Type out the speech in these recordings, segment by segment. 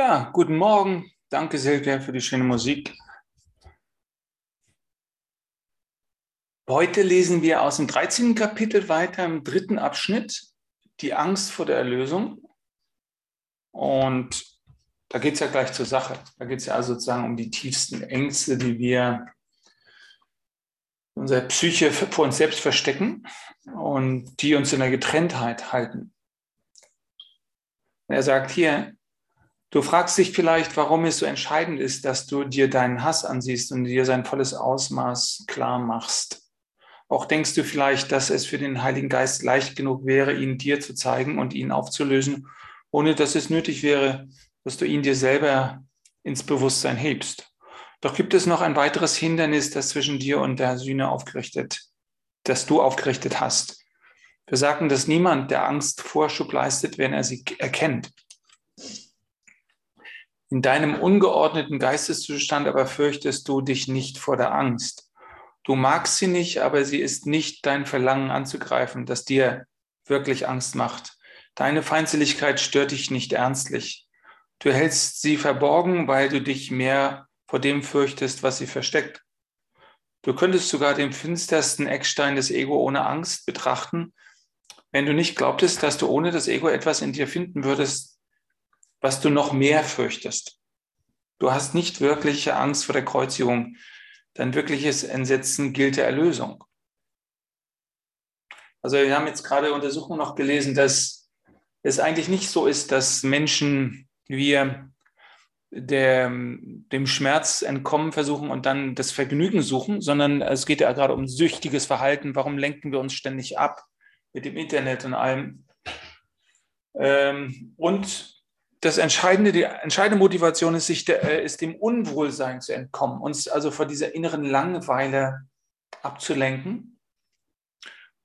Ja, guten Morgen. Danke, Silvia, für die schöne Musik. Heute lesen wir aus dem 13. Kapitel weiter im dritten Abschnitt, die Angst vor der Erlösung. Und da geht es ja gleich zur Sache. Da geht es ja also sozusagen um die tiefsten Ängste, die wir in unserer Psyche vor uns selbst verstecken und die uns in der Getrenntheit halten. Er sagt hier, du fragst dich vielleicht, warum es so entscheidend ist, dass du dir deinen Hass ansiehst und dir sein volles Ausmaß klar machst. Auch denkst du vielleicht, dass es für den Heiligen Geist leicht genug wäre, ihn dir zu zeigen und ihn aufzulösen, ohne dass es nötig wäre, dass du ihn dir selber ins Bewusstsein hebst. Doch gibt es noch ein weiteres Hindernis, das zwischen dir und der Sühne aufgerichtet, das du aufgerichtet hast. Wir sagen, dass niemand der Angst Vorschub leistet, wenn er sie erkennt. In deinem ungeordneten Geisteszustand aber fürchtest du dich nicht vor der Angst. Du magst sie nicht, aber sie ist nicht dein Verlangen anzugreifen, das dir wirklich Angst macht. Deine Feindseligkeit stört dich nicht ernstlich. Du hältst sie verborgen, weil du dich mehr vor dem fürchtest, was sie versteckt. Du könntest sogar den finstersten Eckstein des Ego ohne Angst betrachten, wenn du nicht glaubtest, dass du ohne das Ego etwas in dir finden würdest, was du noch mehr fürchtest. Du hast nicht wirkliche Angst vor der Kreuzigung. Dein wirkliches Entsetzen gilt der Erlösung. Also wir haben jetzt gerade Untersuchungen noch gelesen, dass es eigentlich nicht so ist, dass Menschen wir der, dem Schmerz entkommen versuchen und dann das Vergnügen suchen, sondern es geht ja gerade um süchtiges Verhalten. Warum lenken wir uns ständig ab? mit dem Internet und allem. Ähm, und das entscheidende, die entscheidende Motivation ist, sich der, äh, ist dem Unwohlsein zu entkommen, uns also vor dieser inneren Langeweile abzulenken.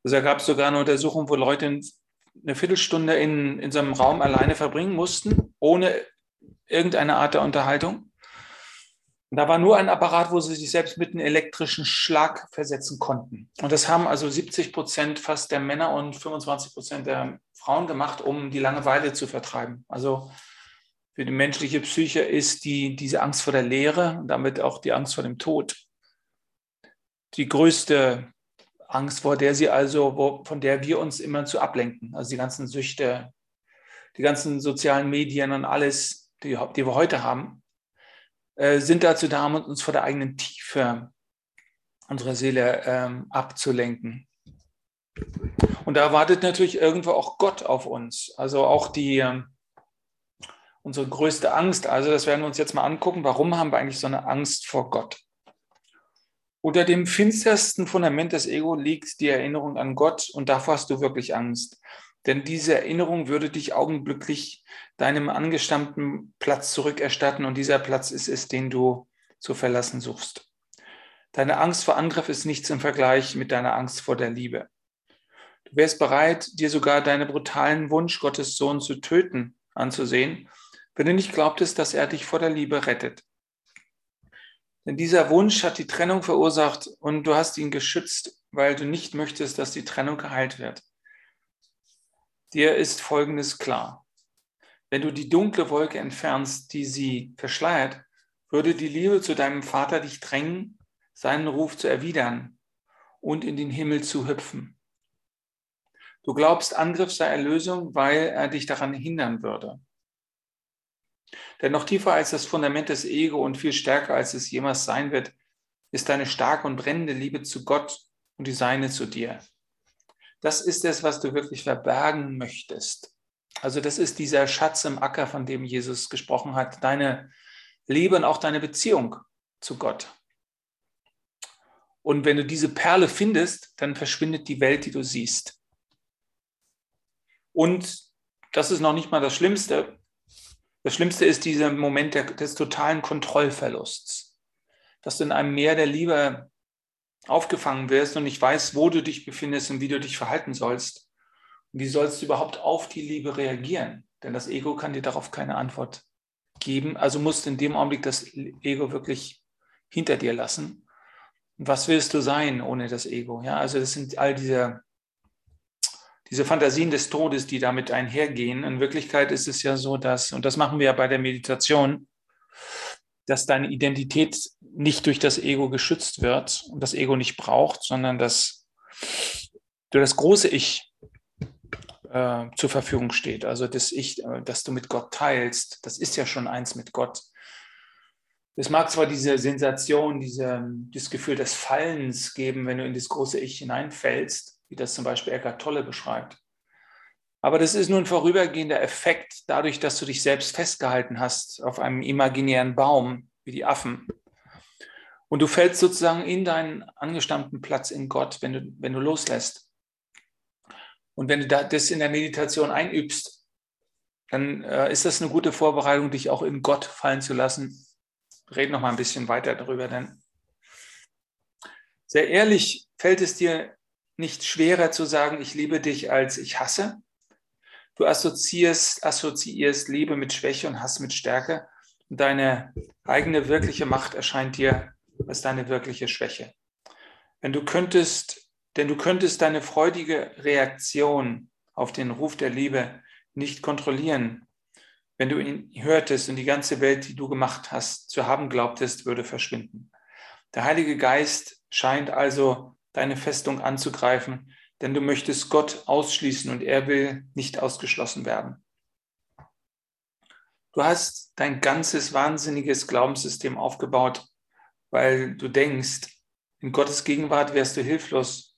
Also da gab es sogar eine Untersuchung, wo Leute eine Viertelstunde in, in so einem Raum alleine verbringen mussten, ohne irgendeine Art der Unterhaltung. Und da war nur ein Apparat, wo sie sich selbst mit einem elektrischen Schlag versetzen konnten. Und das haben also 70 Prozent fast der Männer und 25 Prozent der Frauen gemacht, um die Langeweile zu vertreiben. Also für die menschliche Psyche ist die, diese Angst vor der Leere und damit auch die Angst vor dem Tod die größte Angst, vor der sie also, wo, von der wir uns immer zu ablenken. Also die ganzen Süchte, die ganzen sozialen Medien und alles, die, die wir heute haben, äh, sind dazu da, um uns vor der eigenen Tiefe unserer Seele ähm, abzulenken. Und da wartet natürlich irgendwo auch Gott auf uns. Also auch die, äh, unsere größte Angst. Also das werden wir uns jetzt mal angucken. Warum haben wir eigentlich so eine Angst vor Gott? Unter dem finstersten Fundament des Ego liegt die Erinnerung an Gott und davor hast du wirklich Angst. Denn diese Erinnerung würde dich augenblicklich deinem angestammten Platz zurückerstatten und dieser Platz ist es, den du zu verlassen suchst. Deine Angst vor Angriff ist nichts im Vergleich mit deiner Angst vor der Liebe. Du wärst bereit, dir sogar deinen brutalen Wunsch, Gottes Sohn zu töten, anzusehen, wenn du nicht glaubtest, dass er dich vor der Liebe rettet. Denn dieser Wunsch hat die Trennung verursacht und du hast ihn geschützt, weil du nicht möchtest, dass die Trennung geheilt wird. Dir ist Folgendes klar. Wenn du die dunkle Wolke entfernst, die sie verschleiert, würde die Liebe zu deinem Vater dich drängen, seinen Ruf zu erwidern und in den Himmel zu hüpfen. Du glaubst, Angriff sei Erlösung, weil er dich daran hindern würde. Denn noch tiefer als das Fundament des Ego und viel stärker als es jemals sein wird, ist deine starke und brennende Liebe zu Gott und die seine zu dir. Das ist es, was du wirklich verbergen möchtest. Also das ist dieser Schatz im Acker, von dem Jesus gesprochen hat, deine Liebe und auch deine Beziehung zu Gott. Und wenn du diese Perle findest, dann verschwindet die Welt, die du siehst. Und das ist noch nicht mal das Schlimmste. Das Schlimmste ist dieser Moment der, des totalen Kontrollverlusts, dass du in einem Meer der Liebe aufgefangen wirst und nicht weißt, wo du dich befindest und wie du dich verhalten sollst. Wie sollst du überhaupt auf die Liebe reagieren? Denn das Ego kann dir darauf keine Antwort geben. Also musst du in dem Augenblick das Ego wirklich hinter dir lassen. Was willst du sein ohne das Ego? Ja, also das sind all diese, diese Fantasien des Todes, die damit einhergehen. In Wirklichkeit ist es ja so, dass, und das machen wir ja bei der Meditation, dass deine Identität nicht durch das Ego geschützt wird und das Ego nicht braucht, sondern dass du das große Ich äh, zur Verfügung steht. Also das Ich, äh, das du mit Gott teilst, das ist ja schon eins mit Gott. Es mag zwar diese Sensation, diese, dieses Gefühl des Fallens geben, wenn du in das große Ich hineinfällst, wie das zum Beispiel Eckhart Tolle beschreibt. Aber das ist nur ein vorübergehender Effekt, dadurch, dass du dich selbst festgehalten hast auf einem imaginären Baum, wie die Affen. Und du fällst sozusagen in deinen angestammten Platz in Gott, wenn du, wenn du loslässt. Und wenn du das in der Meditation einübst, dann äh, ist das eine gute Vorbereitung, dich auch in Gott fallen zu lassen. Red noch mal ein bisschen weiter darüber, denn sehr ehrlich fällt es dir nicht schwerer zu sagen, ich liebe dich, als ich hasse. Du assoziierst, assoziierst Liebe mit Schwäche und Hass mit Stärke. Und deine eigene wirkliche Macht erscheint dir als deine wirkliche Schwäche. Wenn du könntest, denn du könntest deine freudige Reaktion auf den Ruf der Liebe nicht kontrollieren. Wenn du ihn hörtest und die ganze Welt, die du gemacht hast, zu haben glaubtest, würde verschwinden. Der Heilige Geist scheint also deine Festung anzugreifen, denn du möchtest Gott ausschließen und er will nicht ausgeschlossen werden. Du hast dein ganzes wahnsinniges Glaubenssystem aufgebaut, weil du denkst, in Gottes Gegenwart wärst du hilflos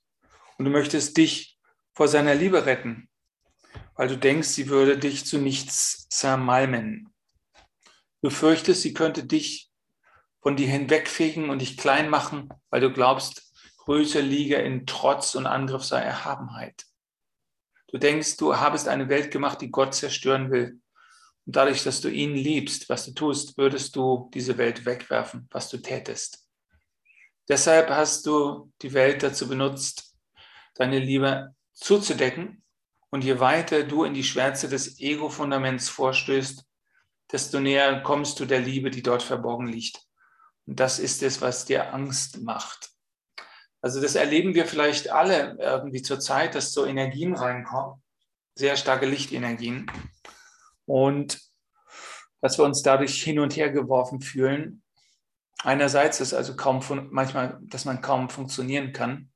und du möchtest dich vor seiner Liebe retten, weil du denkst, sie würde dich zu nichts zermalmen. Du fürchtest, sie könnte dich von dir hinwegfegen und dich klein machen, weil du glaubst, Größe liege in Trotz und Angriff sei Erhabenheit. Du denkst, du habest eine Welt gemacht, die Gott zerstören will. Und dadurch, dass du ihn liebst, was du tust, würdest du diese Welt wegwerfen, was du tätest. Deshalb hast du die Welt dazu benutzt, deine Liebe zuzudecken. Und je weiter du in die Schwärze des Ego-Fundaments vorstößt, desto näher kommst du der Liebe, die dort verborgen liegt. Und das ist es, was dir Angst macht. Also das erleben wir vielleicht alle irgendwie zur Zeit, dass so Energien reinkommen, sehr starke Lichtenergien und dass wir uns dadurch hin und her geworfen fühlen. Einerseits ist also kaum manchmal, dass man kaum funktionieren kann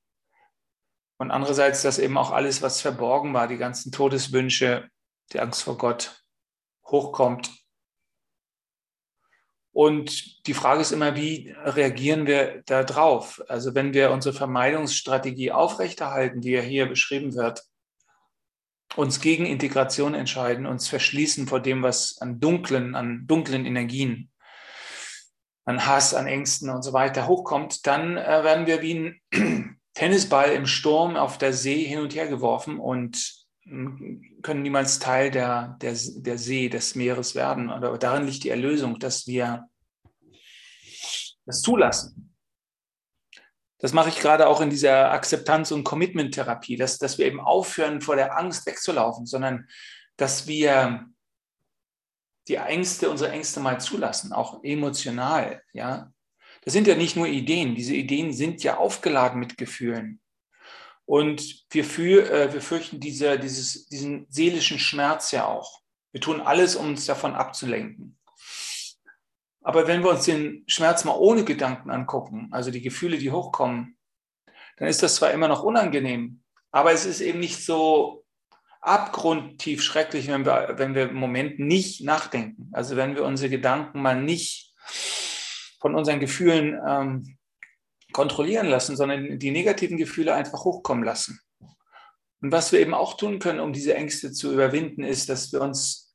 und andererseits, dass eben auch alles, was verborgen war, die ganzen Todeswünsche, die Angst vor Gott hochkommt und die Frage ist immer, wie reagieren wir da drauf? Also wenn wir unsere Vermeidungsstrategie aufrechterhalten, die ja hier beschrieben wird, uns gegen Integration entscheiden, uns verschließen vor dem, was an dunklen, an dunklen Energien, an Hass, an Ängsten und so weiter hochkommt, dann äh, werden wir wie ein Tennisball im Sturm auf der See hin und her geworfen und können niemals Teil der, der, der See, des Meeres werden. Aber darin liegt die Erlösung, dass wir das zulassen. Das mache ich gerade auch in dieser Akzeptanz- und Commitment-Therapie, dass, dass wir eben aufhören, vor der Angst wegzulaufen, sondern dass wir die Ängste, unsere Ängste mal zulassen, auch emotional. Ja, das sind ja nicht nur Ideen. Diese Ideen sind ja aufgeladen mit Gefühlen. Und wir, für, äh, wir fürchten diese, dieses, diesen seelischen Schmerz ja auch. Wir tun alles, um uns davon abzulenken. Aber wenn wir uns den Schmerz mal ohne Gedanken angucken, also die Gefühle, die hochkommen, dann ist das zwar immer noch unangenehm, aber es ist eben nicht so abgrundtief schrecklich, wenn wir, wenn wir im Moment nicht nachdenken. Also wenn wir unsere Gedanken mal nicht von unseren Gefühlen ähm, kontrollieren lassen, sondern die negativen Gefühle einfach hochkommen lassen. Und was wir eben auch tun können, um diese Ängste zu überwinden, ist, dass wir uns,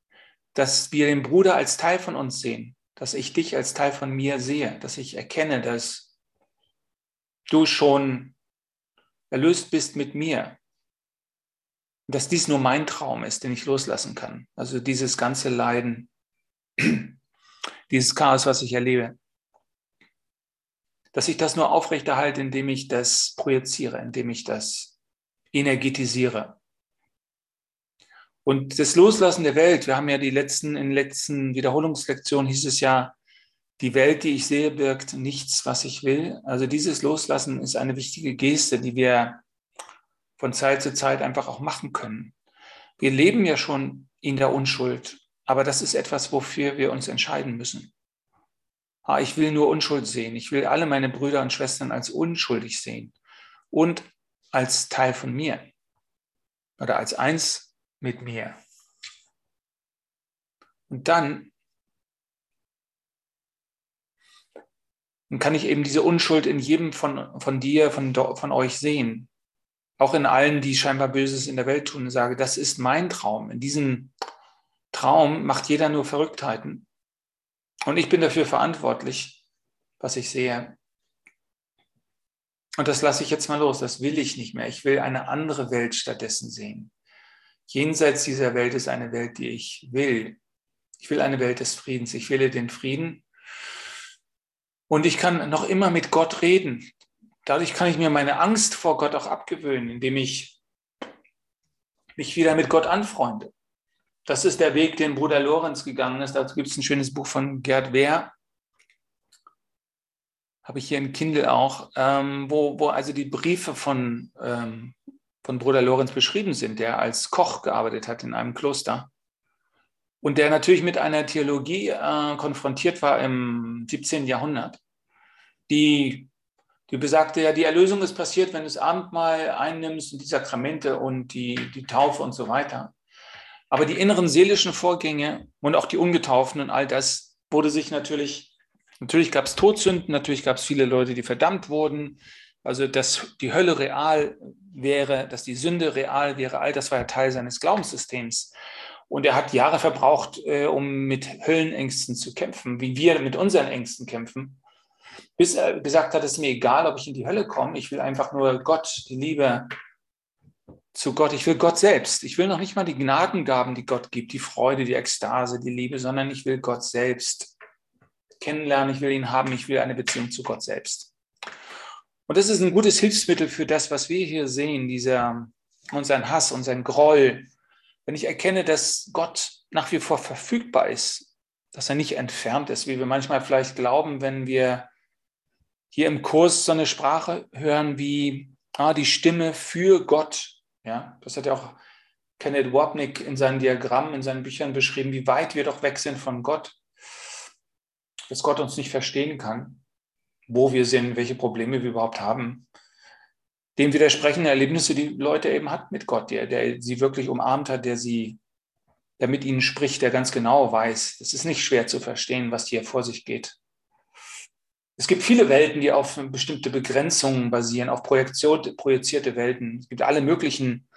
dass wir den Bruder als Teil von uns sehen, dass ich dich als Teil von mir sehe, dass ich erkenne, dass du schon erlöst bist mit mir. Dass dies nur mein Traum ist, den ich loslassen kann. Also dieses ganze Leiden, dieses Chaos, was ich erlebe dass ich das nur aufrechterhalte, indem ich das projiziere, indem ich das energetisiere. Und das Loslassen der Welt, wir haben ja die letzten, in letzten Wiederholungslektionen hieß es ja, die Welt, die ich sehe, birgt nichts, was ich will. Also dieses Loslassen ist eine wichtige Geste, die wir von Zeit zu Zeit einfach auch machen können. Wir leben ja schon in der Unschuld, aber das ist etwas, wofür wir uns entscheiden müssen. Ah, ich will nur Unschuld sehen. Ich will alle meine Brüder und Schwestern als unschuldig sehen und als Teil von mir oder als eins mit mir. Und dann, dann kann ich eben diese Unschuld in jedem von, von dir, von, von euch sehen. Auch in allen, die scheinbar Böses in der Welt tun, und sage, das ist mein Traum. In diesem Traum macht jeder nur Verrücktheiten. Und ich bin dafür verantwortlich, was ich sehe. Und das lasse ich jetzt mal los. Das will ich nicht mehr. Ich will eine andere Welt stattdessen sehen. Jenseits dieser Welt ist eine Welt, die ich will. Ich will eine Welt des Friedens. Ich will den Frieden. Und ich kann noch immer mit Gott reden. Dadurch kann ich mir meine Angst vor Gott auch abgewöhnen, indem ich mich wieder mit Gott anfreunde. Das ist der Weg, den Bruder Lorenz gegangen ist. Dazu gibt es ein schönes Buch von Gerd Wehr. Habe ich hier in Kindle auch, ähm, wo, wo also die Briefe von, ähm, von Bruder Lorenz beschrieben sind, der als Koch gearbeitet hat in einem Kloster. Und der natürlich mit einer Theologie äh, konfrontiert war im 17. Jahrhundert, die, die besagte, ja, die Erlösung ist passiert, wenn du das Abendmahl einnimmst und die Sakramente und die, die Taufe und so weiter. Aber die inneren seelischen Vorgänge und auch die Ungetauften all das wurde sich natürlich, natürlich gab es Todsünden, natürlich gab es viele Leute, die verdammt wurden. Also, dass die Hölle real wäre, dass die Sünde real wäre, all das war ja Teil seines Glaubenssystems. Und er hat Jahre verbraucht, äh, um mit Höllenängsten zu kämpfen, wie wir mit unseren Ängsten kämpfen. Bis er gesagt hat, es ist mir egal, ob ich in die Hölle komme, ich will einfach nur Gott, die Liebe zu Gott. Ich will Gott selbst. Ich will noch nicht mal die Gnadengaben, die Gott gibt, die Freude, die Ekstase, die Liebe, sondern ich will Gott selbst kennenlernen, ich will ihn haben, ich will eine Beziehung zu Gott selbst. Und das ist ein gutes Hilfsmittel für das, was wir hier sehen, dieser, unseren Hass, unseren Groll, wenn ich erkenne, dass Gott nach wie vor verfügbar ist, dass er nicht entfernt ist, wie wir manchmal vielleicht glauben, wenn wir hier im Kurs so eine Sprache hören wie ah, die Stimme für Gott. Ja, das hat ja auch Kenneth Wapnick in seinen Diagrammen, in seinen Büchern beschrieben, wie weit wir doch weg sind von Gott, dass Gott uns nicht verstehen kann, wo wir sind, welche Probleme wir überhaupt haben dem widersprechen Erlebnisse, die Leute eben hat mit Gott, der, der sie wirklich umarmt hat, der sie, der mit ihnen spricht, der ganz genau weiß. Es ist nicht schwer zu verstehen, was hier vor sich geht. Es gibt viele Welten, die auf bestimmte Begrenzungen basieren, auf Projektion, projizierte Welten. Es gibt alle möglichen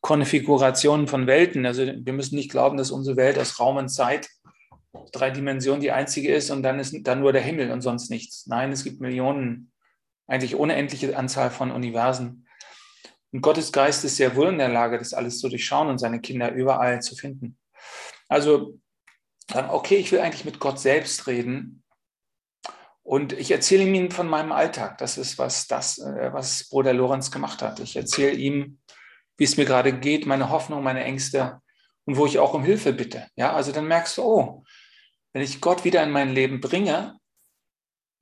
Konfigurationen von Welten. Also wir müssen nicht glauben, dass unsere Welt aus Raum und Zeit, drei Dimensionen die einzige ist und dann ist dann nur der Himmel und sonst nichts. Nein, es gibt Millionen eigentlich unendliche Anzahl von Universen. Und Gottes Geist ist sehr wohl in der Lage, das alles zu durchschauen und seine Kinder überall zu finden. Also okay, ich will eigentlich mit Gott selbst reden. Und ich erzähle ihm von meinem Alltag. Das ist, was, das, äh, was Bruder Lorenz gemacht hat. Ich erzähle ihm, wie es mir gerade geht, meine Hoffnung, meine Ängste und wo ich auch um Hilfe bitte. Ja, also dann merkst du, oh, wenn ich Gott wieder in mein Leben bringe,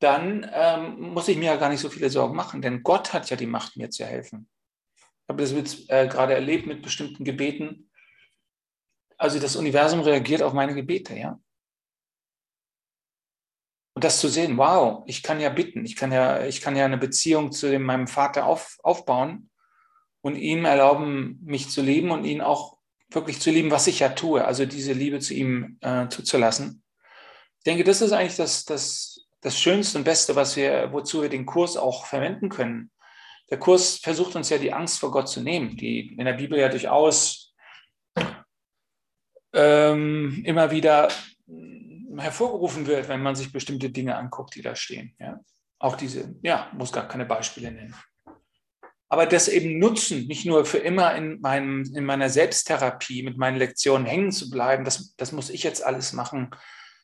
dann ähm, muss ich mir ja gar nicht so viele Sorgen machen, denn Gott hat ja die Macht, mir zu helfen. Ich habe das jetzt äh, gerade erlebt mit bestimmten Gebeten. Also das Universum reagiert auf meine Gebete, ja. Und das zu sehen, wow, ich kann ja bitten, ich kann ja, ich kann ja eine Beziehung zu dem, meinem Vater auf, aufbauen und ihm erlauben, mich zu lieben und ihn auch wirklich zu lieben, was ich ja tue, also diese Liebe zu ihm äh, zuzulassen. Ich denke, das ist eigentlich das, das das Schönste und Beste, was wir, wozu wir den Kurs auch verwenden können. Der Kurs versucht uns ja die Angst vor Gott zu nehmen, die in der Bibel ja durchaus ähm, immer wieder hervorgerufen wird, wenn man sich bestimmte Dinge anguckt, die da stehen. Ja? Auch diese, ja, muss gar keine Beispiele nennen. Aber das eben nutzen, nicht nur für immer in, meinem, in meiner Selbsttherapie mit meinen Lektionen hängen zu bleiben, das, das muss ich jetzt alles machen,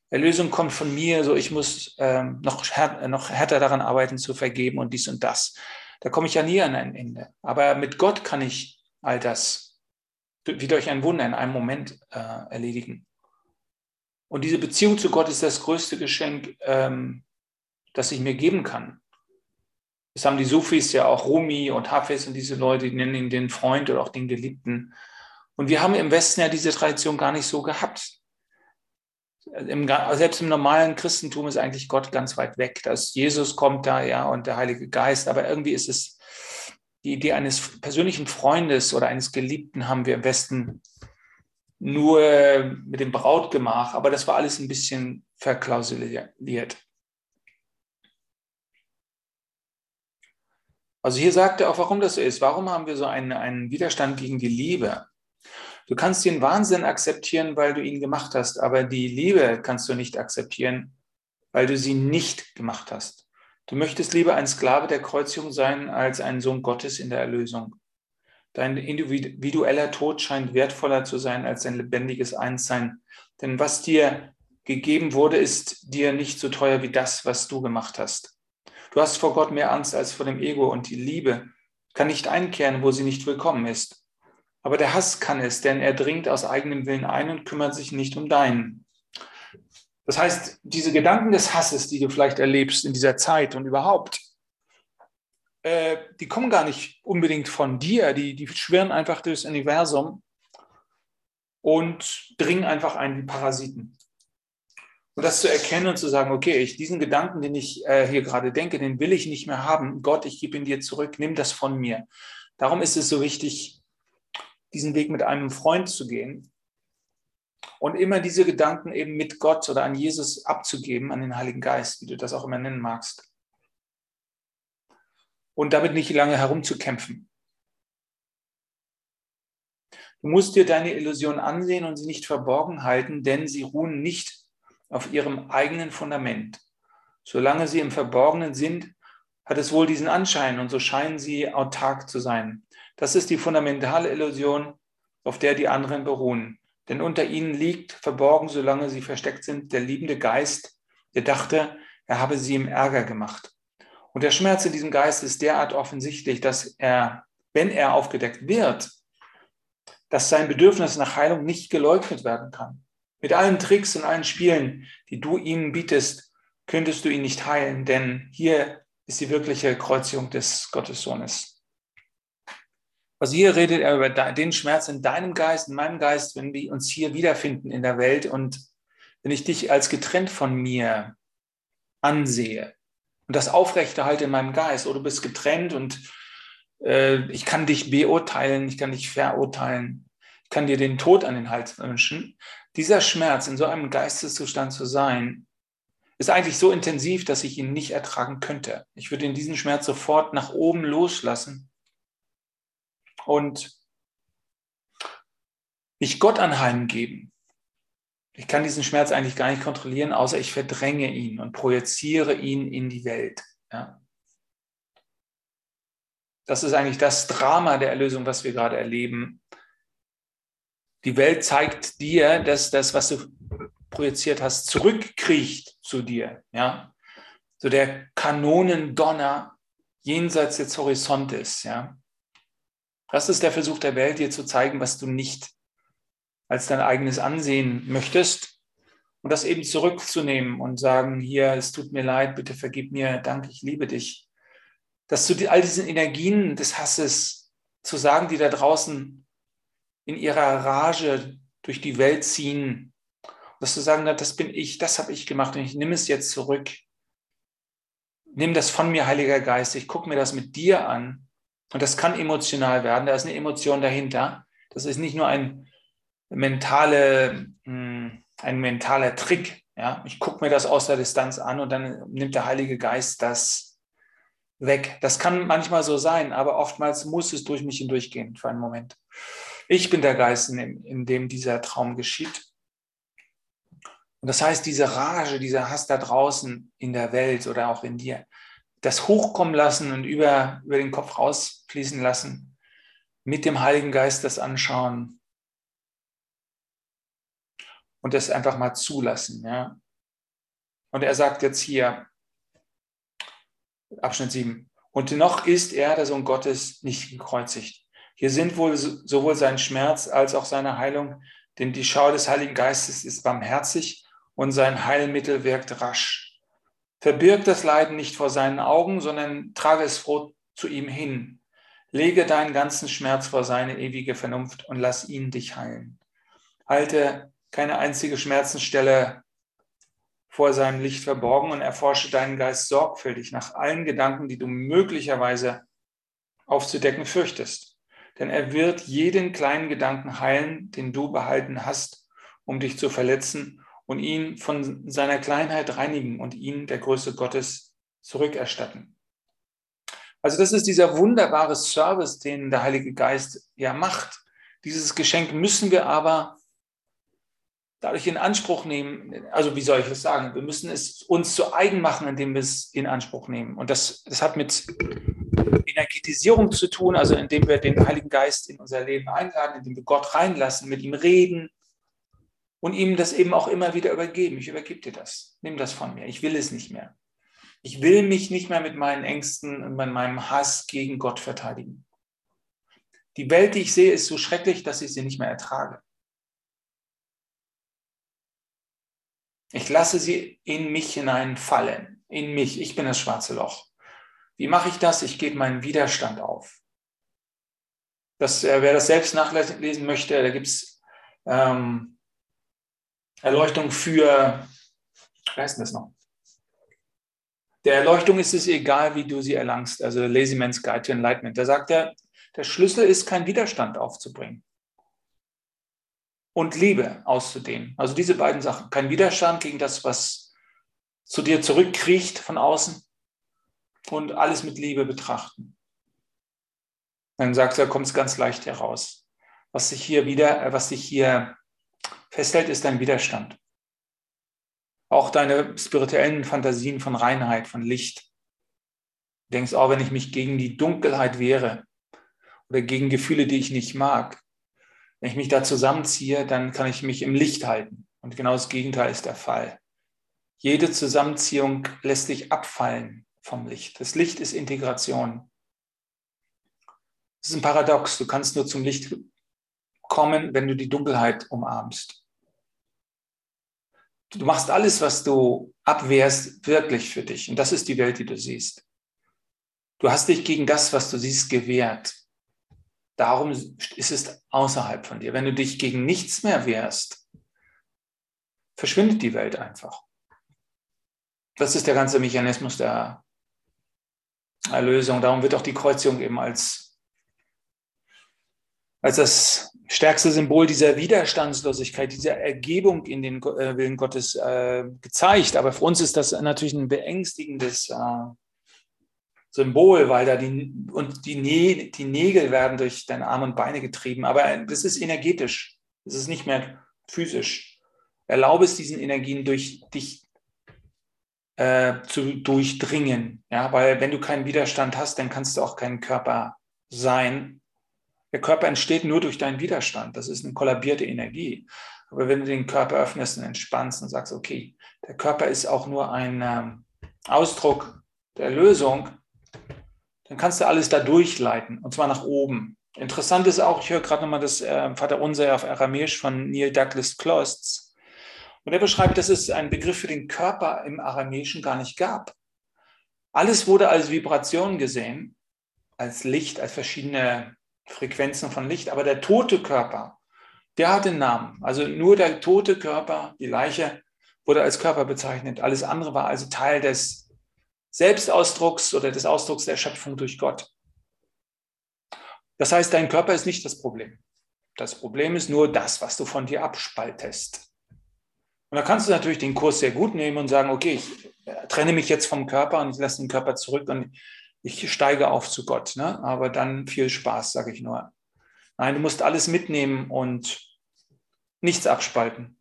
Erlösung kommt von mir, so ich muss ähm, noch, här noch härter daran arbeiten zu vergeben und dies und das. Da komme ich ja nie an ein Ende. Aber mit Gott kann ich all das wie durch ein Wunder in einem Moment äh, erledigen. Und diese Beziehung zu Gott ist das größte Geschenk, ähm, das ich mir geben kann. Das haben die Sufis ja auch, Rumi und Hafiz und diese Leute, die nennen ihn den Freund oder auch den Geliebten. Und wir haben im Westen ja diese Tradition gar nicht so gehabt. Im, selbst im normalen Christentum ist eigentlich Gott ganz weit weg. Das Jesus kommt da, ja, und der Heilige Geist. Aber irgendwie ist es die Idee eines persönlichen Freundes oder eines Geliebten haben wir im Westen nur mit dem Brautgemach. Aber das war alles ein bisschen verklausuliert. Also hier sagt er auch, warum das so ist. Warum haben wir so einen, einen Widerstand gegen die Liebe? Du kannst den Wahnsinn akzeptieren, weil du ihn gemacht hast, aber die Liebe kannst du nicht akzeptieren, weil du sie nicht gemacht hast. Du möchtest lieber ein Sklave der Kreuzigung sein als ein Sohn Gottes in der Erlösung. Dein individueller Tod scheint wertvoller zu sein als dein lebendiges Einssein. Denn was dir gegeben wurde, ist dir nicht so teuer wie das, was du gemacht hast. Du hast vor Gott mehr Angst als vor dem Ego und die Liebe kann nicht einkehren, wo sie nicht willkommen ist. Aber der Hass kann es, denn er dringt aus eigenem Willen ein und kümmert sich nicht um deinen. Das heißt, diese Gedanken des Hasses, die du vielleicht erlebst in dieser Zeit und überhaupt, äh, die kommen gar nicht unbedingt von dir, die, die schwirren einfach durchs Universum und dringen einfach ein wie Parasiten. Und das zu erkennen und zu sagen, okay, ich, diesen Gedanken, den ich äh, hier gerade denke, den will ich nicht mehr haben. Gott, ich gebe ihn dir zurück, nimm das von mir. Darum ist es so wichtig, diesen Weg mit einem Freund zu gehen und immer diese Gedanken eben mit Gott oder an Jesus abzugeben, an den Heiligen Geist, wie du das auch immer nennen magst. Und damit nicht lange herumzukämpfen. Du musst dir deine Illusion ansehen und sie nicht verborgen halten, denn sie ruhen nicht auf ihrem eigenen Fundament. Solange sie im Verborgenen sind, hat es wohl diesen Anschein und so scheinen sie autark zu sein. Das ist die fundamentale Illusion, auf der die anderen beruhen. Denn unter ihnen liegt, verborgen, solange sie versteckt sind, der liebende Geist, der dachte, er habe sie im Ärger gemacht. Und der Schmerz in diesem Geist ist derart offensichtlich, dass er, wenn er aufgedeckt wird, dass sein Bedürfnis nach Heilung nicht geleugnet werden kann. Mit allen Tricks und allen Spielen, die du ihm bietest, könntest du ihn nicht heilen, denn hier ist die wirkliche Kreuzigung des Gottessohnes. Also hier redet er über den Schmerz in deinem Geist, in meinem Geist, wenn wir uns hier wiederfinden in der Welt und wenn ich dich als getrennt von mir ansehe und das aufrechterhalte in meinem Geist, oder du bist getrennt und äh, ich kann dich beurteilen, ich kann dich verurteilen, ich kann dir den Tod an den Hals wünschen. Dieser Schmerz, in so einem Geisteszustand zu sein, ist eigentlich so intensiv, dass ich ihn nicht ertragen könnte. Ich würde diesen Schmerz sofort nach oben loslassen und mich Gott anheimgeben. Ich kann diesen Schmerz eigentlich gar nicht kontrollieren, außer ich verdränge ihn und projiziere ihn in die Welt. Ja. Das ist eigentlich das Drama der Erlösung, was wir gerade erleben. Die Welt zeigt dir, dass das, was du projiziert hast, zurückkriecht zu dir. Ja? So der Kanonendonner jenseits des Horizontes. Ja? Das ist der Versuch der Welt, dir zu zeigen, was du nicht als dein eigenes ansehen möchtest und das eben zurückzunehmen und sagen, hier, es tut mir leid, bitte vergib mir, danke, ich liebe dich. Dass du all diesen Energien des Hasses zu sagen, die da draußen in ihrer Rage durch die Welt ziehen, dass du sagen, das bin ich, das habe ich gemacht und ich nehme es jetzt zurück. Nimm das von mir, Heiliger Geist, ich gucke mir das mit dir an und das kann emotional werden, da ist eine Emotion dahinter. Das ist nicht nur ein, mentale, hm, ein mentaler Trick. Ja? Ich gucke mir das aus der Distanz an und dann nimmt der Heilige Geist das weg. Das kann manchmal so sein, aber oftmals muss es durch mich hindurchgehen für einen Moment. Ich bin der Geist, in, in dem dieser Traum geschieht. Und das heißt, diese Rage, dieser Hass da draußen in der Welt oder auch in dir, das hochkommen lassen und über, über den Kopf rausfließen lassen, mit dem Heiligen Geist das anschauen und das einfach mal zulassen. Ja? Und er sagt jetzt hier, Abschnitt 7, und dennoch ist er, der Sohn Gottes, nicht gekreuzigt. Hier sind wohl sowohl sein Schmerz als auch seine Heilung, denn die Schau des Heiligen Geistes ist barmherzig und sein Heilmittel wirkt rasch. Verbirg das Leiden nicht vor seinen Augen, sondern trage es froh zu ihm hin. Lege deinen ganzen Schmerz vor seine ewige Vernunft und lass ihn dich heilen. Halte keine einzige Schmerzensstelle vor seinem Licht verborgen und erforsche deinen Geist sorgfältig nach allen Gedanken, die du möglicherweise aufzudecken fürchtest. Denn er wird jeden kleinen Gedanken heilen, den du behalten hast, um dich zu verletzen und ihn von seiner Kleinheit reinigen und ihn der Größe Gottes zurückerstatten. Also das ist dieser wunderbare Service, den der Heilige Geist ja macht. Dieses Geschenk müssen wir aber dadurch in Anspruch nehmen. Also wie soll ich das sagen? Wir müssen es uns zu eigen machen, indem wir es in Anspruch nehmen. Und das, das hat mit Energetisierung zu tun, also indem wir den Heiligen Geist in unser Leben einladen, indem wir Gott reinlassen, mit ihm reden, und ihm das eben auch immer wieder übergeben. Ich übergebe dir das. Nimm das von mir. Ich will es nicht mehr. Ich will mich nicht mehr mit meinen Ängsten und mit meinem Hass gegen Gott verteidigen. Die Welt, die ich sehe, ist so schrecklich, dass ich sie nicht mehr ertrage. Ich lasse sie in mich hineinfallen, in mich. Ich bin das schwarze Loch. Wie mache ich das? Ich gebe meinen Widerstand auf. Das, äh, wer das selbst nachlesen möchte, da gibt es ähm, Erleuchtung für, wie heißt das noch? Der Erleuchtung ist es egal, wie du sie erlangst, also Lazy Man's Guide to Enlightenment. Da sagt er, der Schlüssel ist, keinen Widerstand aufzubringen und Liebe auszudehnen. Also diese beiden Sachen. Kein Widerstand gegen das, was zu dir zurückkriecht von außen und alles mit Liebe betrachten. Dann sagt er, kommt es ganz leicht heraus. Was sich hier wieder, was sich hier festhält, ist dein Widerstand. Auch deine spirituellen Fantasien von Reinheit, von Licht. Du denkst auch, wenn ich mich gegen die Dunkelheit wehre oder gegen Gefühle, die ich nicht mag, wenn ich mich da zusammenziehe, dann kann ich mich im Licht halten. Und genau das Gegenteil ist der Fall. Jede Zusammenziehung lässt dich abfallen vom Licht. Das Licht ist Integration. Das ist ein Paradox. Du kannst nur zum Licht kommen, wenn du die Dunkelheit umarmst. Du machst alles, was du abwehrst, wirklich für dich. Und das ist die Welt, die du siehst. Du hast dich gegen das, was du siehst, gewehrt. Darum ist es außerhalb von dir. Wenn du dich gegen nichts mehr wehrst, verschwindet die Welt einfach. Das ist der ganze Mechanismus der Erlösung. Darum wird auch die Kreuzigung eben als, als das stärkste Symbol dieser Widerstandslosigkeit, dieser Ergebung in den äh, Willen Gottes äh, gezeigt. Aber für uns ist das natürlich ein beängstigendes äh, Symbol, weil da die, und die, Nä die Nägel werden durch deine Arme und Beine getrieben. Aber das ist energetisch. Das ist nicht mehr physisch. Erlaube es diesen Energien durch dich äh, zu durchdringen. Ja, weil wenn du keinen Widerstand hast, dann kannst du auch kein Körper sein, der Körper entsteht nur durch deinen Widerstand. Das ist eine kollabierte Energie. Aber wenn du den Körper öffnest und entspannst und sagst, okay, der Körper ist auch nur ein ähm, Ausdruck der Lösung, dann kannst du alles da durchleiten und zwar nach oben. Interessant ist auch, ich höre gerade nochmal das äh, Vater Unser auf Aramäisch von Neil Douglas Klosts. Und er beschreibt, dass es einen Begriff für den Körper im Aramäischen gar nicht gab. Alles wurde als Vibration gesehen, als Licht, als verschiedene Frequenzen von Licht, aber der tote Körper, der hat den Namen. Also nur der tote Körper, die Leiche, wurde als Körper bezeichnet. Alles andere war also Teil des Selbstausdrucks oder des Ausdrucks der Schöpfung durch Gott. Das heißt, dein Körper ist nicht das Problem. Das Problem ist nur das, was du von dir abspaltest. Und da kannst du natürlich den Kurs sehr gut nehmen und sagen, okay, ich trenne mich jetzt vom Körper und ich lasse den Körper zurück und ich steige auf zu Gott. Ne? Aber dann viel Spaß, sage ich nur. Nein, du musst alles mitnehmen und nichts abspalten.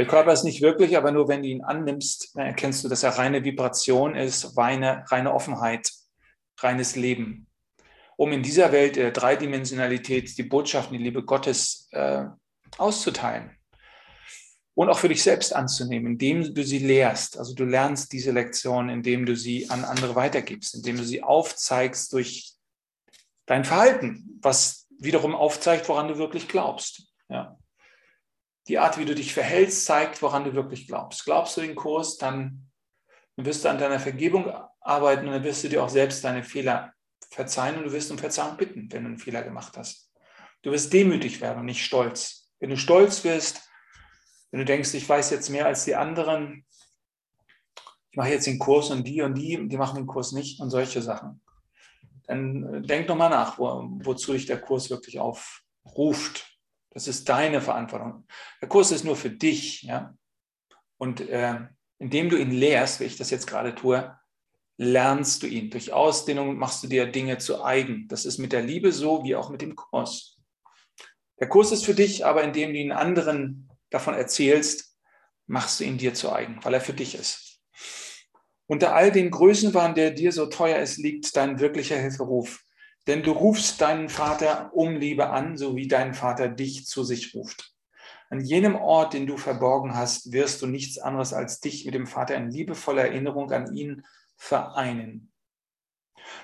Der Körper ist nicht wirklich, aber nur wenn du ihn annimmst, dann erkennst du, dass er reine Vibration ist, reine, reine Offenheit, reines Leben. Um in dieser Welt der Dreidimensionalität die Botschaften, die Liebe Gottes äh, auszuteilen und auch für dich selbst anzunehmen, indem du sie lehrst. Also du lernst diese Lektion, indem du sie an andere weitergibst, indem du sie aufzeigst durch dein Verhalten, was wiederum aufzeigt, woran du wirklich glaubst. Ja. Die Art, wie du dich verhältst, zeigt, woran du wirklich glaubst. Glaubst du den Kurs, dann wirst du an deiner Vergebung arbeiten und dann wirst du dir auch selbst deine Fehler verzeihen und du wirst um Verzeihung bitten, wenn du einen Fehler gemacht hast. Du wirst demütig werden und nicht stolz. Wenn du stolz wirst, wenn du denkst, ich weiß jetzt mehr als die anderen, ich mache jetzt den Kurs und die und die, die machen den Kurs nicht und solche Sachen, dann äh, denk nochmal nach, wo, wozu dich der Kurs wirklich aufruft. Das ist deine Verantwortung. Der Kurs ist nur für dich, ja. Und äh, indem du ihn lehrst, wie ich das jetzt gerade tue, lernst du ihn. Durch Ausdehnung machst du dir Dinge zu eigen. Das ist mit der Liebe so wie auch mit dem Kurs. Der Kurs ist für dich, aber indem du ihn anderen davon erzählst, machst du ihn dir zu eigen, weil er für dich ist. Unter all den Größenwahn, der dir so teuer ist, liegt dein wirklicher Hilferuf. Denn du rufst deinen Vater um Liebe an, so wie dein Vater dich zu sich ruft. An jenem Ort, den du verborgen hast, wirst du nichts anderes als dich mit dem Vater in liebevoller Erinnerung an ihn vereinen.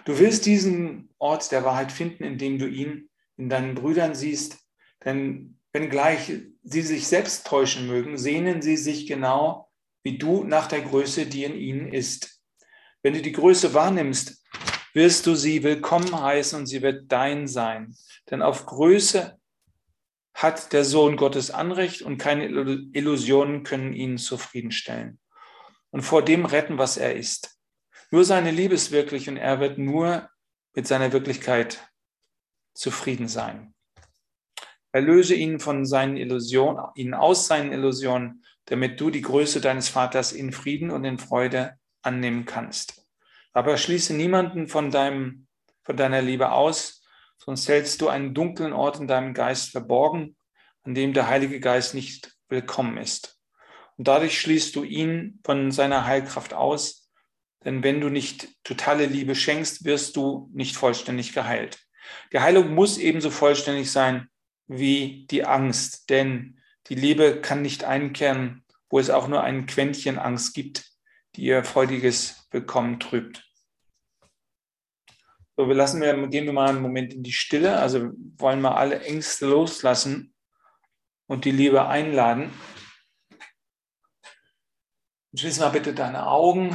Du willst diesen Ort der Wahrheit finden, indem du ihn in deinen Brüdern siehst, denn wenngleich sie sich selbst täuschen mögen, sehnen sie sich genau wie du nach der Größe, die in ihnen ist. Wenn du die Größe wahrnimmst, wirst du sie willkommen heißen und sie wird dein sein. Denn auf Größe hat der Sohn Gottes Anrecht und keine Illusionen können ihn zufriedenstellen und vor dem retten, was er ist. Nur seine Liebe ist wirklich und er wird nur mit seiner Wirklichkeit zufrieden sein. Erlöse ihn von seinen Illusionen, ihn aus seinen Illusionen, damit du die Größe deines Vaters in Frieden und in Freude annehmen kannst. Aber schließe niemanden von deinem, von deiner Liebe aus, sonst hältst du einen dunklen Ort in deinem Geist verborgen, an dem der Heilige Geist nicht willkommen ist. Und dadurch schließt du ihn von seiner Heilkraft aus, denn wenn du nicht totale Liebe schenkst, wirst du nicht vollständig geheilt. Die Heilung muss ebenso vollständig sein, wie die Angst, denn die Liebe kann nicht einkehren, wo es auch nur ein Quäntchen Angst gibt, die ihr freudiges Willkommen trübt. So, wir lassen wir, gehen wir mal einen Moment in die Stille, also wollen wir alle Ängste loslassen und die Liebe einladen. Schließ mal bitte deine Augen.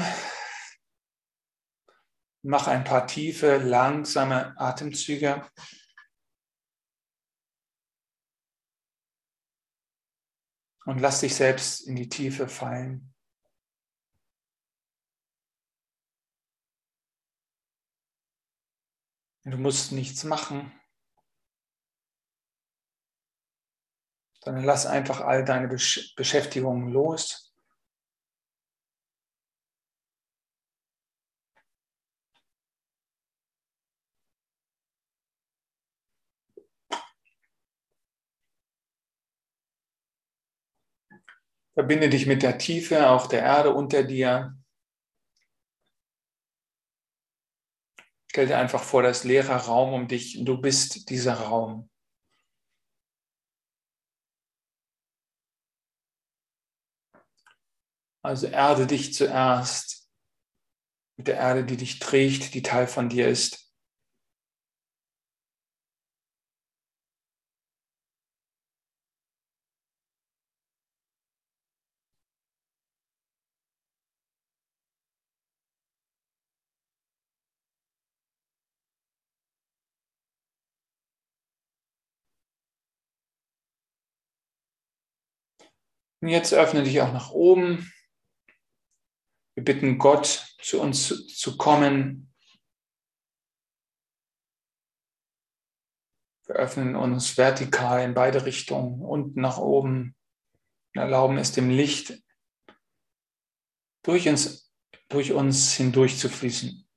Mach ein paar tiefe, langsame Atemzüge. und lass dich selbst in die Tiefe fallen. Du musst nichts machen, sondern lass einfach all deine Beschäftigungen los. Verbinde dich mit der Tiefe, auch der Erde unter dir. Stell dir einfach vor, das leere Raum um dich du bist dieser Raum. Also erde dich zuerst mit der Erde, die dich trägt, die Teil von dir ist. Und jetzt öffne dich auch nach oben. Wir bitten Gott, zu uns zu kommen. Wir öffnen uns vertikal in beide Richtungen, unten nach oben, und erlauben es dem Licht durch uns, durch uns hindurch zu fließen.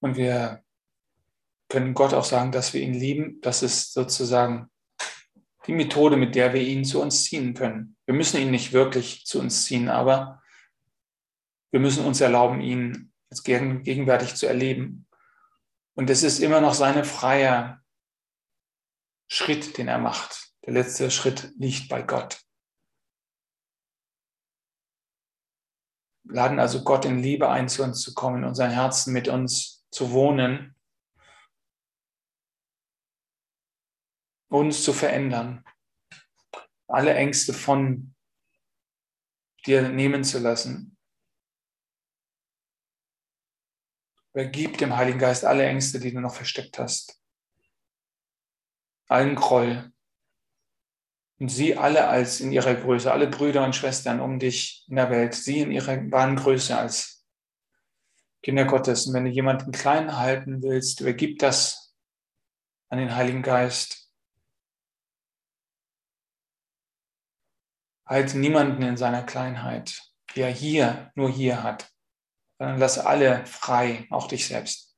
Und wir können Gott auch sagen, dass wir ihn lieben. Das ist sozusagen die Methode, mit der wir ihn zu uns ziehen können. Wir müssen ihn nicht wirklich zu uns ziehen, aber wir müssen uns erlauben, ihn gegenwärtig zu erleben. Und es ist immer noch seine freie Schritt, den er macht. Der letzte Schritt liegt bei Gott. Wir laden also Gott in Liebe ein, zu uns zu kommen, in unser Herzen mit uns zu wohnen uns zu verändern, alle Ängste von dir nehmen zu lassen. Vergib dem Heiligen Geist alle Ängste, die du noch versteckt hast. Allen Groll. Und sieh alle als in ihrer Größe, alle Brüder und Schwestern um dich in der Welt, sie in ihrer wahren Größe als Kinder Gottes. Und wenn du jemanden klein halten willst, übergib das an den Heiligen Geist. Halte niemanden in seiner Kleinheit, die er hier, nur hier hat, sondern lass alle frei, auch dich selbst.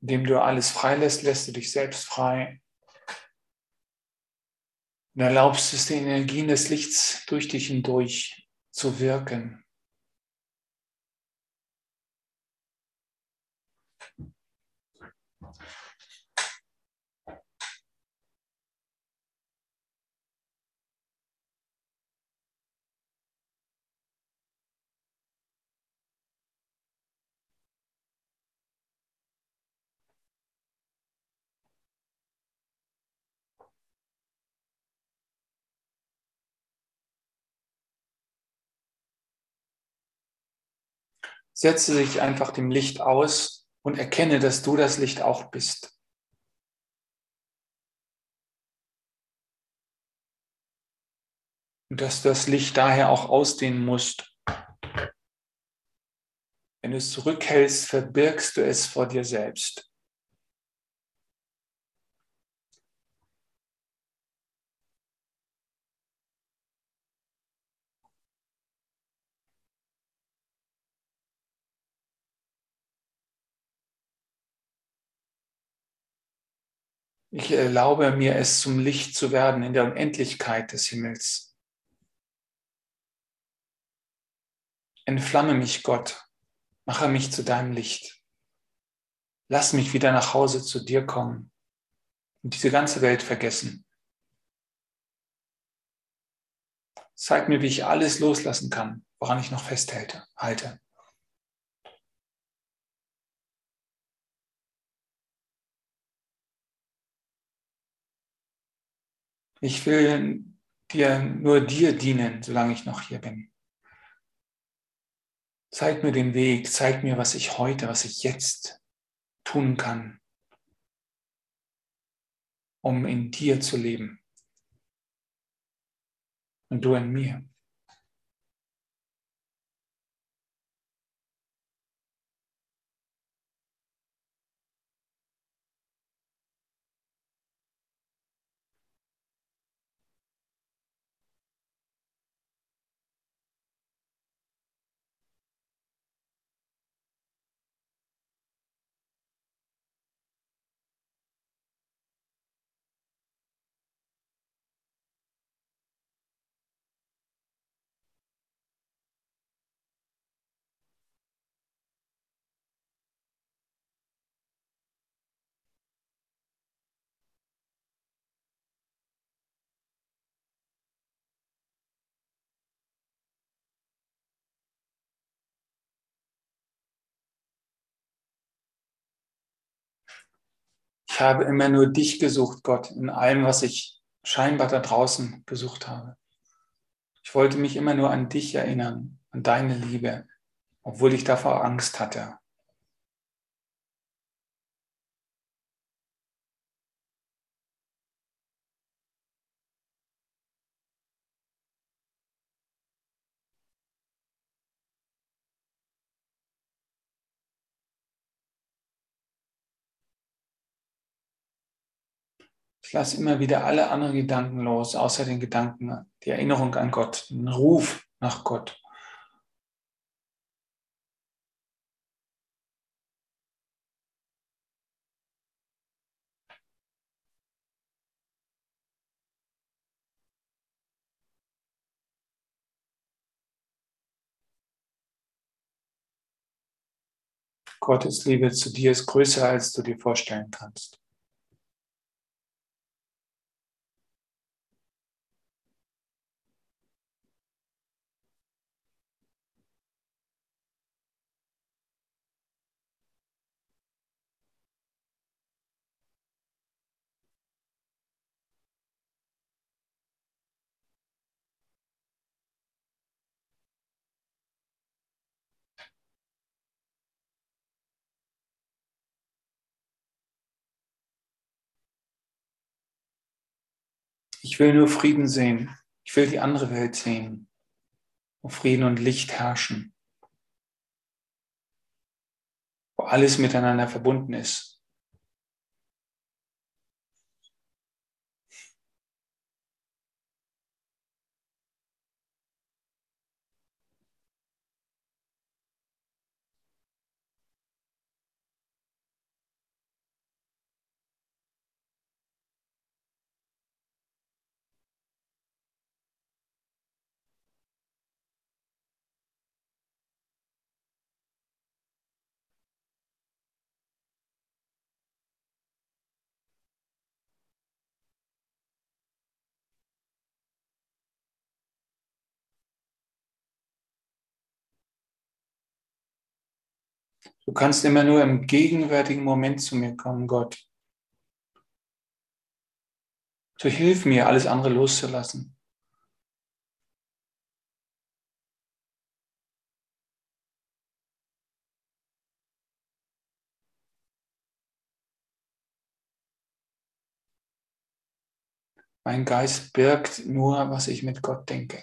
Indem du alles freilässt, lässt du dich selbst frei. Und erlaubst es den Energien des Lichts durch dich hindurch zu wirken. Setze dich einfach dem Licht aus und erkenne, dass du das Licht auch bist. Und dass du das Licht daher auch ausdehnen musst. Wenn du es zurückhältst, verbirgst du es vor dir selbst. Ich erlaube mir es zum Licht zu werden in der Unendlichkeit des Himmels. Entflamme mich, Gott, mache mich zu deinem Licht. Lass mich wieder nach Hause zu dir kommen und diese ganze Welt vergessen. Zeig mir, wie ich alles loslassen kann, woran ich noch festhalte. Halte. Ich will dir nur dir dienen, solange ich noch hier bin. Zeig mir den Weg, zeig mir, was ich heute, was ich jetzt tun kann, um in dir zu leben. Und du in mir. Ich habe immer nur dich gesucht, Gott, in allem, was ich scheinbar da draußen gesucht habe. Ich wollte mich immer nur an dich erinnern, an deine Liebe, obwohl ich davor Angst hatte. Ich lasse immer wieder alle anderen Gedanken los, außer den Gedanken, die Erinnerung an Gott, den Ruf nach Gott. Gottes Liebe zu dir ist größer, als du dir vorstellen kannst. Ich will nur Frieden sehen. Ich will die andere Welt sehen, wo Frieden und Licht herrschen, wo alles miteinander verbunden ist. Du kannst immer nur im gegenwärtigen Moment zu mir kommen, Gott. So hilf mir, alles andere loszulassen. Mein Geist birgt nur, was ich mit Gott denke.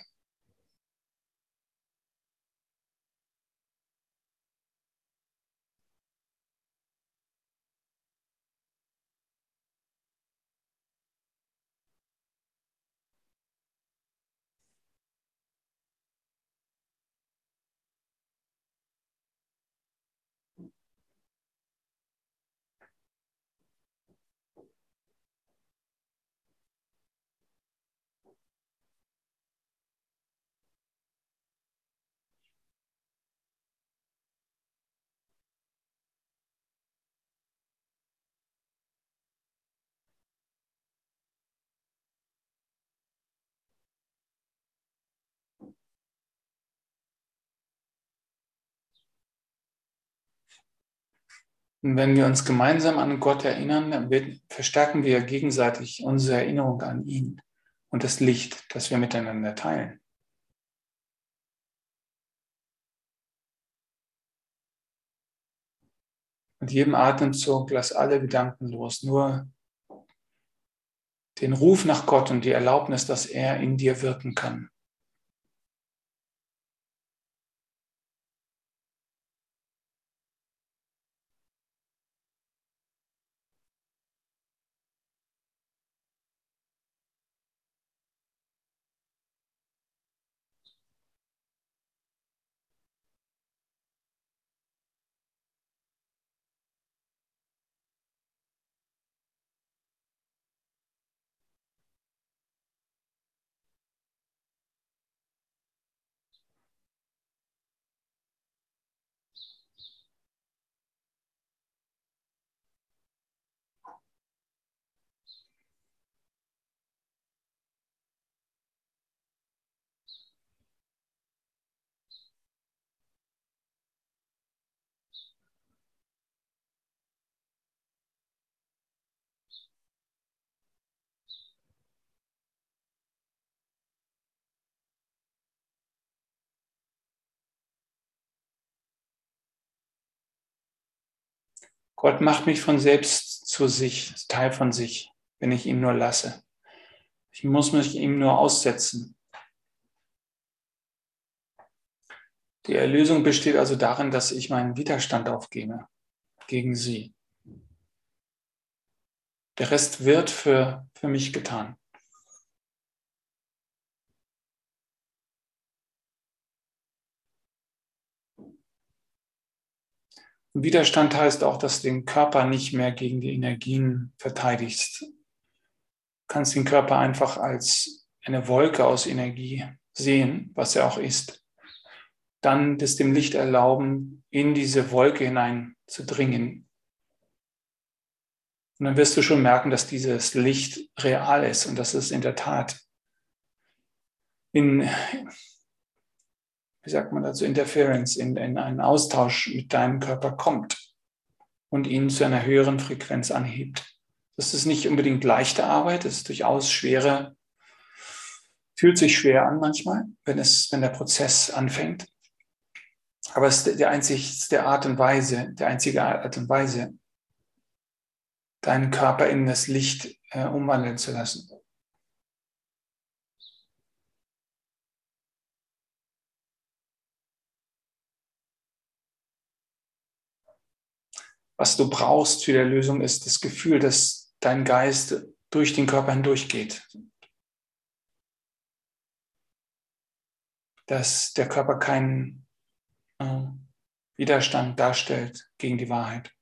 Und wenn wir uns gemeinsam an Gott erinnern, dann verstärken wir gegenseitig unsere Erinnerung an ihn und das Licht, das wir miteinander teilen. Mit jedem Atemzug lass alle Gedanken los, nur den Ruf nach Gott und die Erlaubnis, dass er in dir wirken kann. Gott macht mich von selbst zu sich, Teil von sich, wenn ich ihn nur lasse. Ich muss mich ihm nur aussetzen. Die Erlösung besteht also darin, dass ich meinen Widerstand aufgebe gegen sie. Der Rest wird für, für mich getan. Widerstand heißt auch, dass du den Körper nicht mehr gegen die Energien verteidigst. Du kannst den Körper einfach als eine Wolke aus Energie sehen, was er auch ist. dann das dem Licht erlauben, in diese Wolke hinein zu dringen. Und dann wirst du schon merken, dass dieses Licht real ist und dass es in der Tat in, wie sagt man dazu, Interference, in, in einen Austausch mit deinem Körper kommt und ihn zu einer höheren Frequenz anhebt. Das ist nicht unbedingt leichte Arbeit, das ist durchaus schwere, fühlt sich schwer an manchmal, wenn, es, wenn der Prozess anfängt. Aber es ist die einzigste Art und Weise, die einzige Art und Weise, deinen Körper in das Licht äh, umwandeln zu lassen. Was du brauchst für die Lösung ist das Gefühl, dass dein Geist durch den Körper hindurchgeht. Dass der Körper keinen äh, Widerstand darstellt gegen die Wahrheit.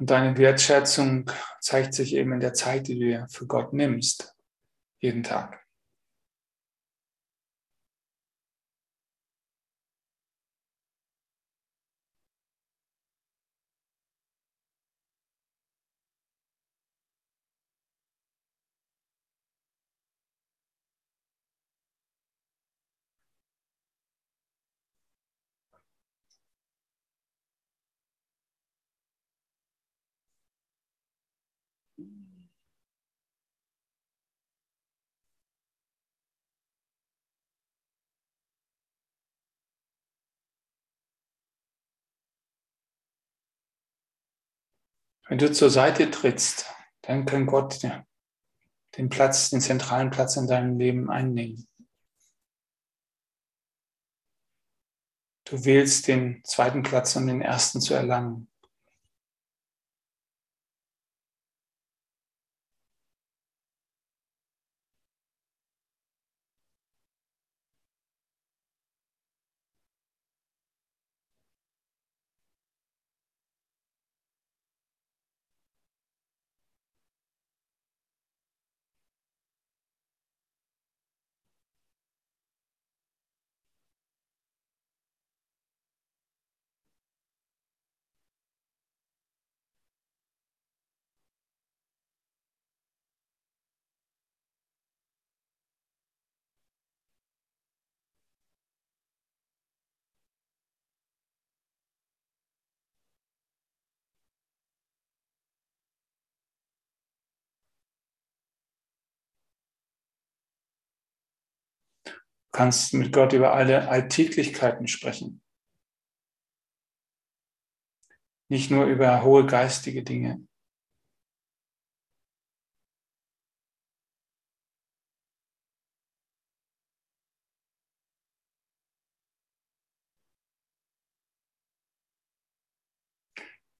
Und deine Wertschätzung zeigt sich eben in der Zeit, die du dir für Gott nimmst, jeden Tag. Wenn du zur Seite trittst, dann kann Gott den Platz, den zentralen Platz in deinem Leben einnehmen. Du wählst den zweiten Platz, um den ersten zu erlangen. Du kannst mit Gott über alle Alltäglichkeiten sprechen. Nicht nur über hohe geistige Dinge.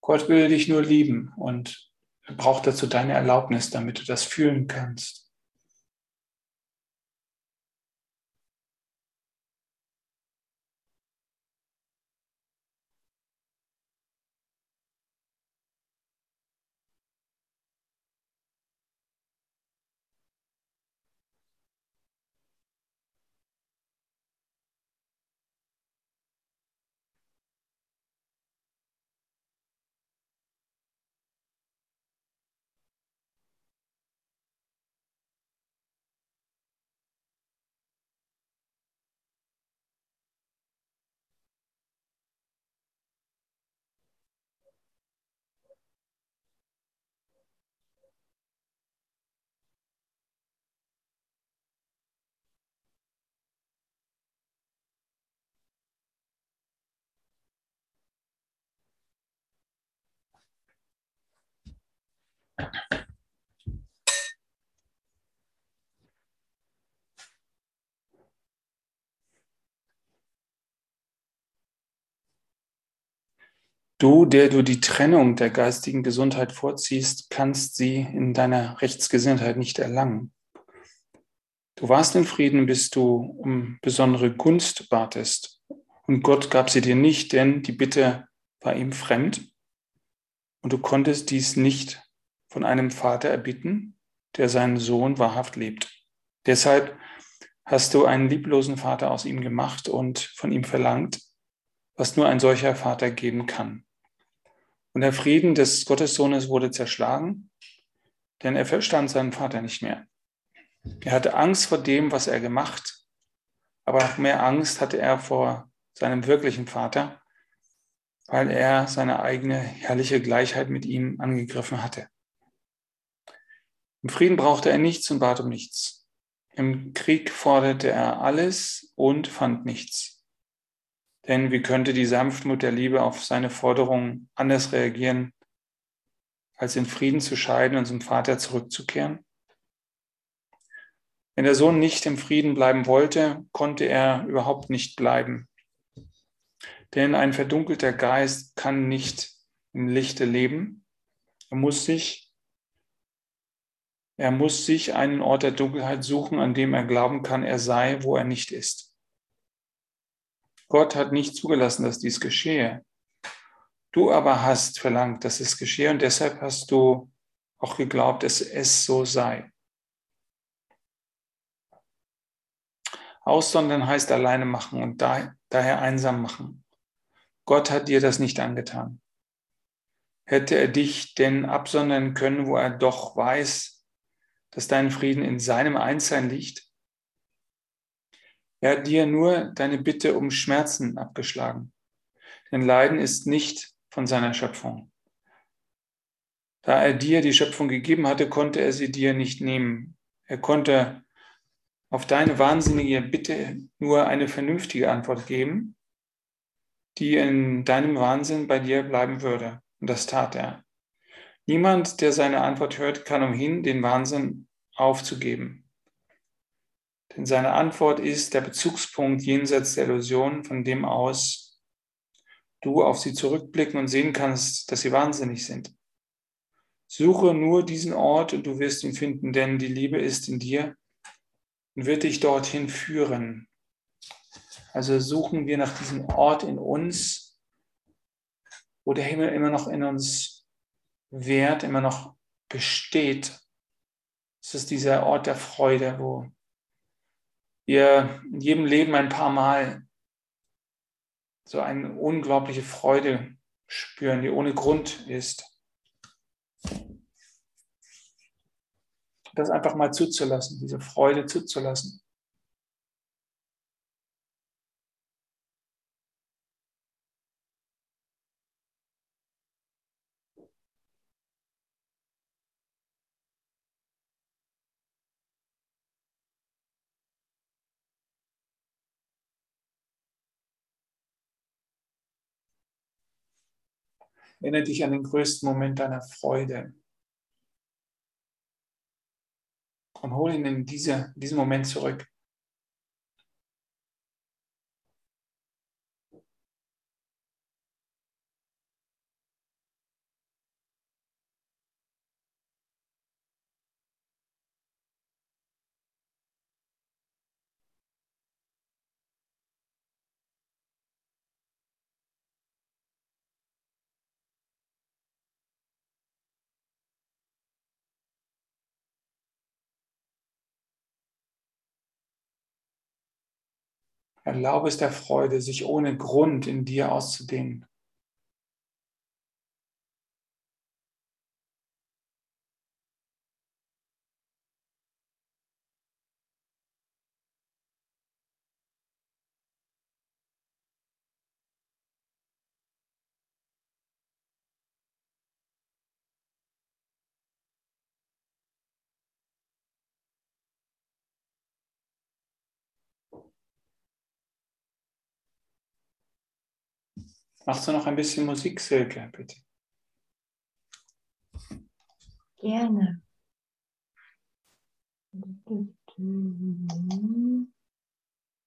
Gott will dich nur lieben und braucht dazu deine Erlaubnis, damit du das fühlen kannst. Du, der du die Trennung der geistigen Gesundheit vorziehst, kannst sie in deiner Rechtsgesinntheit nicht erlangen. Du warst in Frieden, bis du um besondere Gunst batest. Und Gott gab sie dir nicht, denn die Bitte war ihm fremd. Und du konntest dies nicht von einem Vater erbitten, der seinen Sohn wahrhaft liebt. Deshalb hast du einen lieblosen Vater aus ihm gemacht und von ihm verlangt, was nur ein solcher Vater geben kann. Und der Frieden des Gottessohnes wurde zerschlagen, denn er verstand seinen Vater nicht mehr. Er hatte Angst vor dem, was er gemacht, aber noch mehr Angst hatte er vor seinem wirklichen Vater, weil er seine eigene herrliche Gleichheit mit ihm angegriffen hatte. Im Frieden brauchte er nichts und bat um nichts. Im Krieg forderte er alles und fand nichts. Denn wie könnte die Sanftmut der Liebe auf seine Forderungen anders reagieren, als in Frieden zu scheiden und zum Vater zurückzukehren? Wenn der Sohn nicht im Frieden bleiben wollte, konnte er überhaupt nicht bleiben. Denn ein verdunkelter Geist kann nicht im Lichte leben. Er muss sich, er muss sich einen Ort der Dunkelheit suchen, an dem er glauben kann, er sei, wo er nicht ist. Gott hat nicht zugelassen, dass dies geschehe. Du aber hast verlangt, dass es geschehe und deshalb hast du auch geglaubt, dass es so sei. Aussondern heißt alleine machen und daher einsam machen. Gott hat dir das nicht angetan. Hätte er dich denn absondern können, wo er doch weiß, dass dein Frieden in seinem Einssein liegt? Er hat dir nur deine Bitte um Schmerzen abgeschlagen. Denn Leiden ist nicht von seiner Schöpfung. Da er dir die Schöpfung gegeben hatte, konnte er sie dir nicht nehmen. Er konnte auf deine wahnsinnige Bitte nur eine vernünftige Antwort geben, die in deinem Wahnsinn bei dir bleiben würde. Und das tat er. Niemand, der seine Antwort hört, kann umhin, den Wahnsinn aufzugeben. Denn seine Antwort ist der Bezugspunkt jenseits der Illusion, von dem aus du auf sie zurückblicken und sehen kannst, dass sie wahnsinnig sind. Suche nur diesen Ort und du wirst ihn finden, denn die Liebe ist in dir und wird dich dorthin führen. Also suchen wir nach diesem Ort in uns, wo der Himmel immer noch in uns wehrt, immer noch besteht. Es ist dieser Ort der Freude, wo wir in jedem Leben ein paar Mal so eine unglaubliche Freude spüren, die ohne Grund ist. Das einfach mal zuzulassen, diese Freude zuzulassen. Erinnere dich an den größten Moment deiner Freude. Und hol ihn in diese, diesen Moment zurück. Erlaube es der Freude, sich ohne Grund in dir auszudehnen. Machst du noch ein bisschen Musik, Silke, bitte? Gerne.